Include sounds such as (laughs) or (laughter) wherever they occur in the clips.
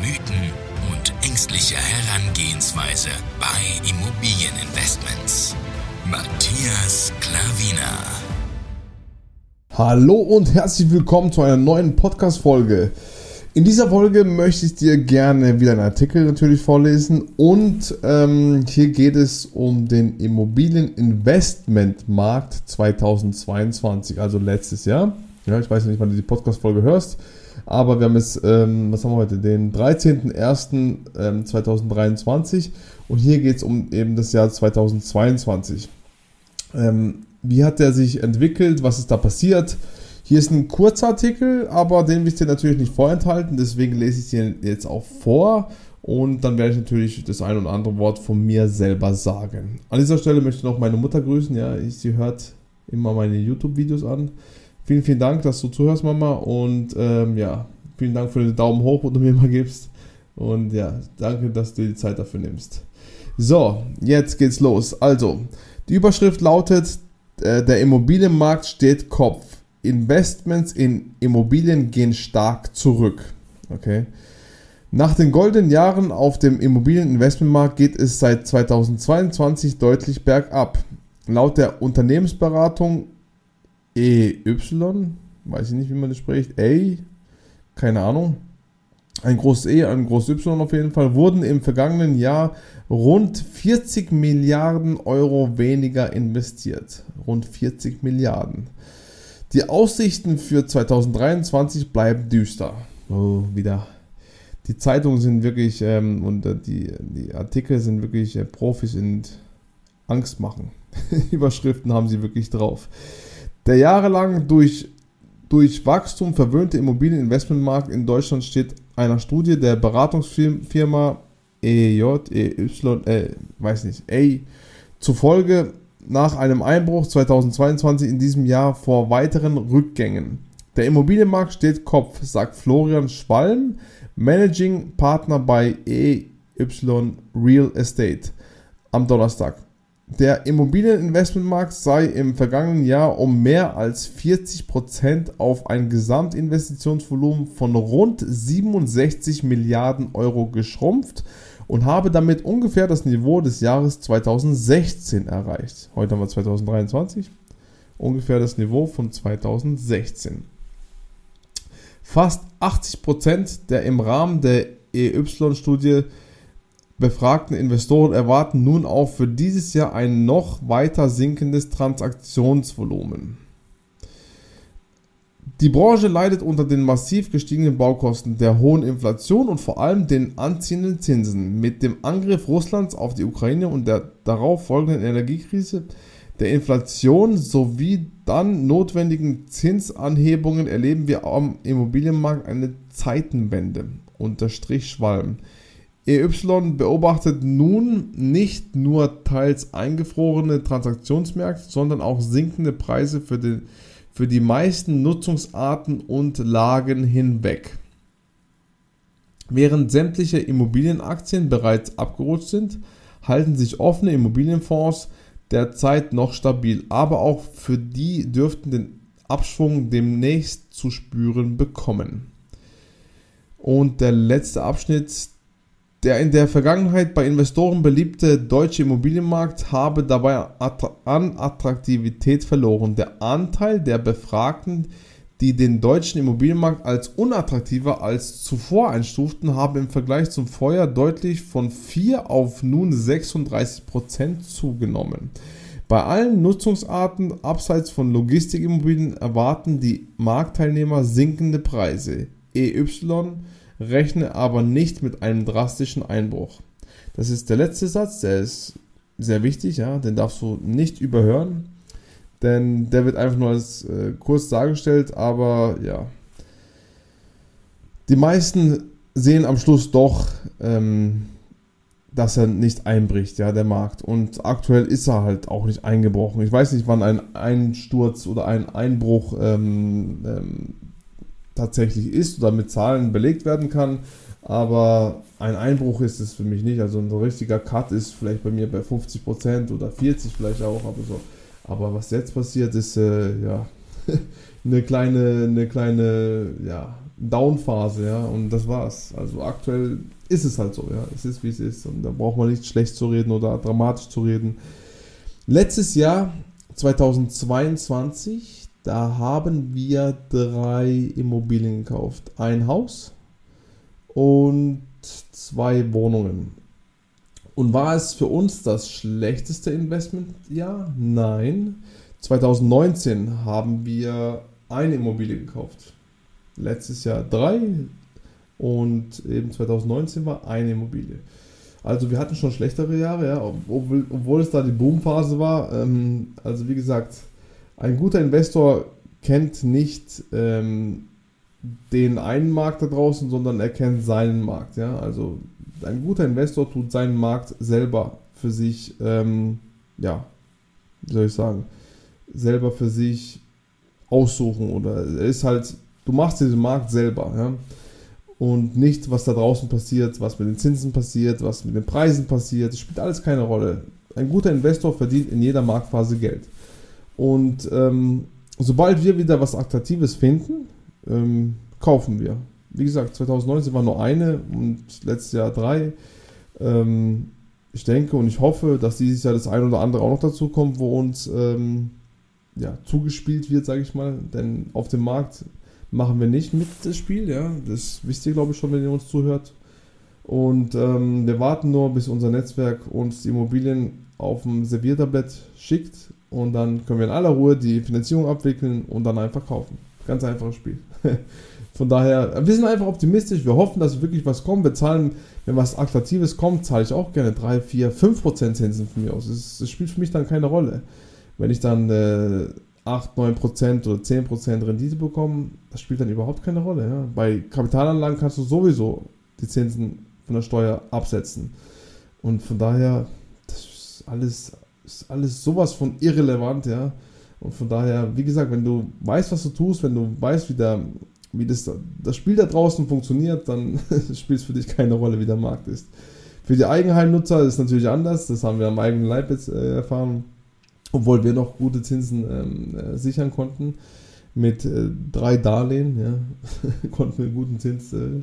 Mythen und ängstliche Herangehensweise bei Immobilieninvestments. Matthias Klavina. Hallo und herzlich willkommen zu einer neuen Podcast-Folge. In dieser Folge möchte ich dir gerne wieder einen Artikel natürlich vorlesen und ähm, hier geht es um den Immobilieninvestmentmarkt 2022, also letztes Jahr. Ja, ich weiß nicht, wann du die Podcast-Folge hörst, aber wir haben jetzt, ähm, was haben wir heute, den 13.01.2023 ähm, und hier geht es um eben das Jahr 2022. Ähm, wie hat der sich entwickelt? Was ist da passiert? Hier ist ein Kurzartikel, aber den will ich dir natürlich nicht vorenthalten, deswegen lese ich dir jetzt auch vor und dann werde ich natürlich das ein oder andere Wort von mir selber sagen. An dieser Stelle möchte ich noch meine Mutter grüßen, ja, sie hört immer meine YouTube-Videos an. Vielen, vielen Dank, dass du zuhörst, Mama und ähm, ja, vielen Dank für den Daumen hoch, den du mir immer gibst und ja, danke, dass du die Zeit dafür nimmst. So, jetzt geht's los. Also, die Überschrift lautet, äh, der Immobilienmarkt steht Kopf. Investments in Immobilien gehen stark zurück. Okay. Nach den goldenen Jahren auf dem Immobilieninvestmentmarkt geht es seit 2022 deutlich bergab. Laut der Unternehmensberatung EY, weiß ich nicht, wie man das spricht, A, keine Ahnung, ein großes E, ein großes Y auf jeden Fall, wurden im vergangenen Jahr rund 40 Milliarden Euro weniger investiert. Rund 40 Milliarden. Die Aussichten für 2023 bleiben düster. Oh, wieder. Die Zeitungen sind wirklich ähm, und äh, die, die Artikel sind wirklich äh, Profis in Angst machen. (laughs) Überschriften haben sie wirklich drauf. Der jahrelang durch, durch Wachstum verwöhnte Immobilieninvestmentmarkt in Deutschland steht einer Studie der Beratungsfirma EJ, EY, äh, weiß nicht, A, zufolge nach einem Einbruch 2022 in diesem Jahr vor weiteren Rückgängen. Der Immobilienmarkt steht Kopf, sagt Florian Schwalm, Managing Partner bei EY Real Estate am Donnerstag. Der Immobilieninvestmentmarkt sei im vergangenen Jahr um mehr als 40% auf ein Gesamtinvestitionsvolumen von rund 67 Milliarden Euro geschrumpft und habe damit ungefähr das Niveau des Jahres 2016 erreicht. Heute haben wir 2023, ungefähr das Niveau von 2016. Fast 80% der im Rahmen der EY-Studie befragten Investoren erwarten nun auch für dieses Jahr ein noch weiter sinkendes Transaktionsvolumen. Die Branche leidet unter den massiv gestiegenen Baukosten, der hohen Inflation und vor allem den anziehenden Zinsen. Mit dem Angriff Russlands auf die Ukraine und der darauf folgenden Energiekrise, der Inflation sowie dann notwendigen Zinsanhebungen erleben wir am Immobilienmarkt eine Zeitenwende, unterstrich Schwalm. EY beobachtet nun nicht nur teils eingefrorene Transaktionsmärkte, sondern auch sinkende Preise für den für die meisten Nutzungsarten und Lagen hinweg. Während sämtliche Immobilienaktien bereits abgerutscht sind, halten sich offene Immobilienfonds derzeit noch stabil, aber auch für die dürften den Abschwung demnächst zu spüren bekommen. Und der letzte Abschnitt der in der Vergangenheit bei Investoren beliebte deutsche Immobilienmarkt habe dabei an Attraktivität verloren. Der Anteil der Befragten, die den deutschen Immobilienmarkt als unattraktiver als zuvor einstuften, habe im Vergleich zum Vorjahr deutlich von 4 auf nun 36 Prozent zugenommen. Bei allen Nutzungsarten abseits von Logistikimmobilien erwarten die Marktteilnehmer sinkende Preise. EY rechne aber nicht mit einem drastischen Einbruch. Das ist der letzte Satz, der ist sehr wichtig, ja, den darfst du nicht überhören, denn der wird einfach nur als äh, kurz dargestellt, aber ja. Die meisten sehen am Schluss doch, ähm, dass er nicht einbricht, ja, der Markt. Und aktuell ist er halt auch nicht eingebrochen. Ich weiß nicht, wann ein Einsturz oder ein Einbruch ähm, ähm, tatsächlich ist oder mit Zahlen belegt werden kann. Aber ein Einbruch ist es für mich nicht. Also ein richtiger Cut ist vielleicht bei mir bei 50% oder 40% vielleicht auch. Aber, so. aber was jetzt passiert, ist äh, ja (laughs) eine kleine, eine kleine ja, Downphase. Ja, und das war's. Also aktuell ist es halt so, ja. Es ist wie es ist. Und da braucht man nicht schlecht zu reden oder dramatisch zu reden. Letztes Jahr, 2022, da haben wir drei Immobilien gekauft. Ein Haus und zwei Wohnungen. Und war es für uns das schlechteste Investment? Ja, nein. 2019 haben wir eine Immobilie gekauft. Letztes Jahr drei, und eben 2019 war eine Immobilie. Also wir hatten schon schlechtere Jahre, ja, obwohl, obwohl es da die Boomphase war. Ähm, also wie gesagt, ein guter Investor kennt nicht ähm, den einen Markt da draußen, sondern er kennt seinen Markt. Ja? Also ein guter Investor tut seinen Markt selber für sich, ähm, ja, wie soll ich sagen, selber für sich aussuchen oder er ist halt, du machst diesen Markt selber. Ja? und nicht, was da draußen passiert, was mit den Zinsen passiert, was mit den Preisen passiert. Das spielt alles keine Rolle. Ein guter Investor verdient in jeder Marktphase Geld. Und ähm, sobald wir wieder was Attraktives finden, ähm, kaufen wir. Wie gesagt, 2019 war nur eine und letztes Jahr drei. Ähm, ich denke und ich hoffe, dass dieses Jahr das ein oder andere auch noch dazu kommt, wo uns ähm, ja, zugespielt wird, sage ich mal. Denn auf dem Markt machen wir nicht mit das Spiel, ja. Das wisst ihr, glaube ich, schon, wenn ihr uns zuhört. Und ähm, wir warten nur, bis unser Netzwerk uns die Immobilien auf dem Serviertablett schickt und dann können wir in aller Ruhe die Finanzierung abwickeln und dann einfach kaufen. Ganz einfaches Spiel. (laughs) Von daher, wir sind einfach optimistisch. Wir hoffen, dass wirklich was kommt. Wir zahlen, wenn was Attraktives kommt, zahle ich auch gerne 3, 4, 5% Zinsen von mir aus. Das, spielt für mich dann keine Rolle. Wenn ich dann äh, 8, 9% oder 10% Rendite bekommen, das spielt dann überhaupt keine Rolle. Ja. Bei Kapitalanlagen kannst du sowieso die Zinsen von der Steuer absetzen. Und von daher, alles, ist alles sowas von irrelevant, ja. Und von daher, wie gesagt, wenn du weißt, was du tust, wenn du weißt, wie, der, wie das, das Spiel da draußen funktioniert, dann (laughs) spielt es für dich keine Rolle, wie der Markt ist. Für die Eigenheimnutzer ist es natürlich anders, das haben wir am eigenen Leib jetzt äh, erfahren obwohl wir noch gute Zinsen ähm, äh, sichern konnten. Mit äh, drei Darlehen ja, (laughs) konnten wir einen guten Zins äh,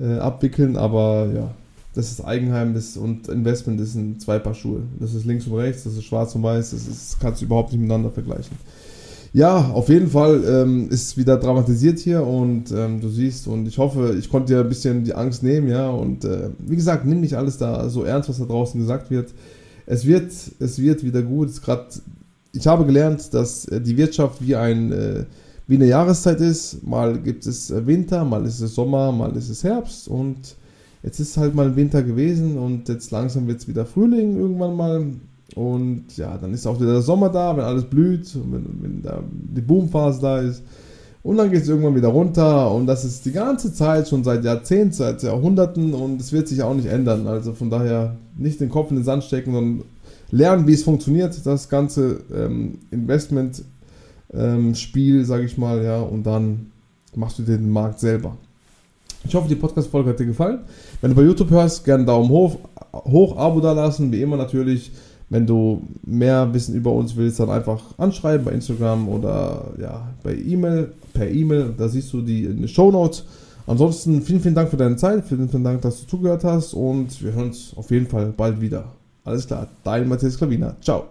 äh, abwickeln, aber ja, das ist Eigenheim das, und Investment das sind zwei Paar Schuhe. Das ist links und rechts, das ist schwarz und weiß, das, ist, das kannst du überhaupt nicht miteinander vergleichen. Ja, auf jeden Fall ähm, ist wieder dramatisiert hier und ähm, du siehst und ich hoffe, ich konnte dir ein bisschen die Angst nehmen, ja, und äh, wie gesagt, nimm nicht alles da so ernst, was da draußen gesagt wird es wird, es wird wieder gut. Grad, ich habe gelernt, dass äh, die Wirtschaft wie, ein, äh, wie eine Jahreszeit ist. Mal gibt es äh, Winter, mal ist es Sommer, mal ist es Herbst und jetzt ist halt mal Winter gewesen und jetzt langsam wird es wieder Frühling irgendwann mal. Und ja, dann ist auch wieder der Sommer da, wenn alles blüht, wenn, wenn da die Boomphase da ist. Und dann geht es irgendwann wieder runter und das ist die ganze Zeit schon seit Jahrzehnten, seit Jahrhunderten und es wird sich auch nicht ändern. Also von daher nicht den Kopf in den Sand stecken, sondern lernen, wie es funktioniert, das ganze ähm, Investment-Spiel, ähm, sage ich mal, ja, und dann machst du den Markt selber. Ich hoffe, die Podcast-Folge hat dir gefallen. Wenn du bei YouTube hörst, gerne Daumen hoch, hoch, Abo da lassen, wie immer natürlich. Wenn du mehr Wissen über uns willst, dann einfach anschreiben bei Instagram oder ja, bei E-Mail, per E-Mail, da siehst du die Show Notes. Ansonsten vielen, vielen Dank für deine Zeit, vielen, vielen Dank, dass du zugehört hast und wir hören uns auf jeden Fall bald wieder. Alles klar, dein Matthias Klavina. Ciao.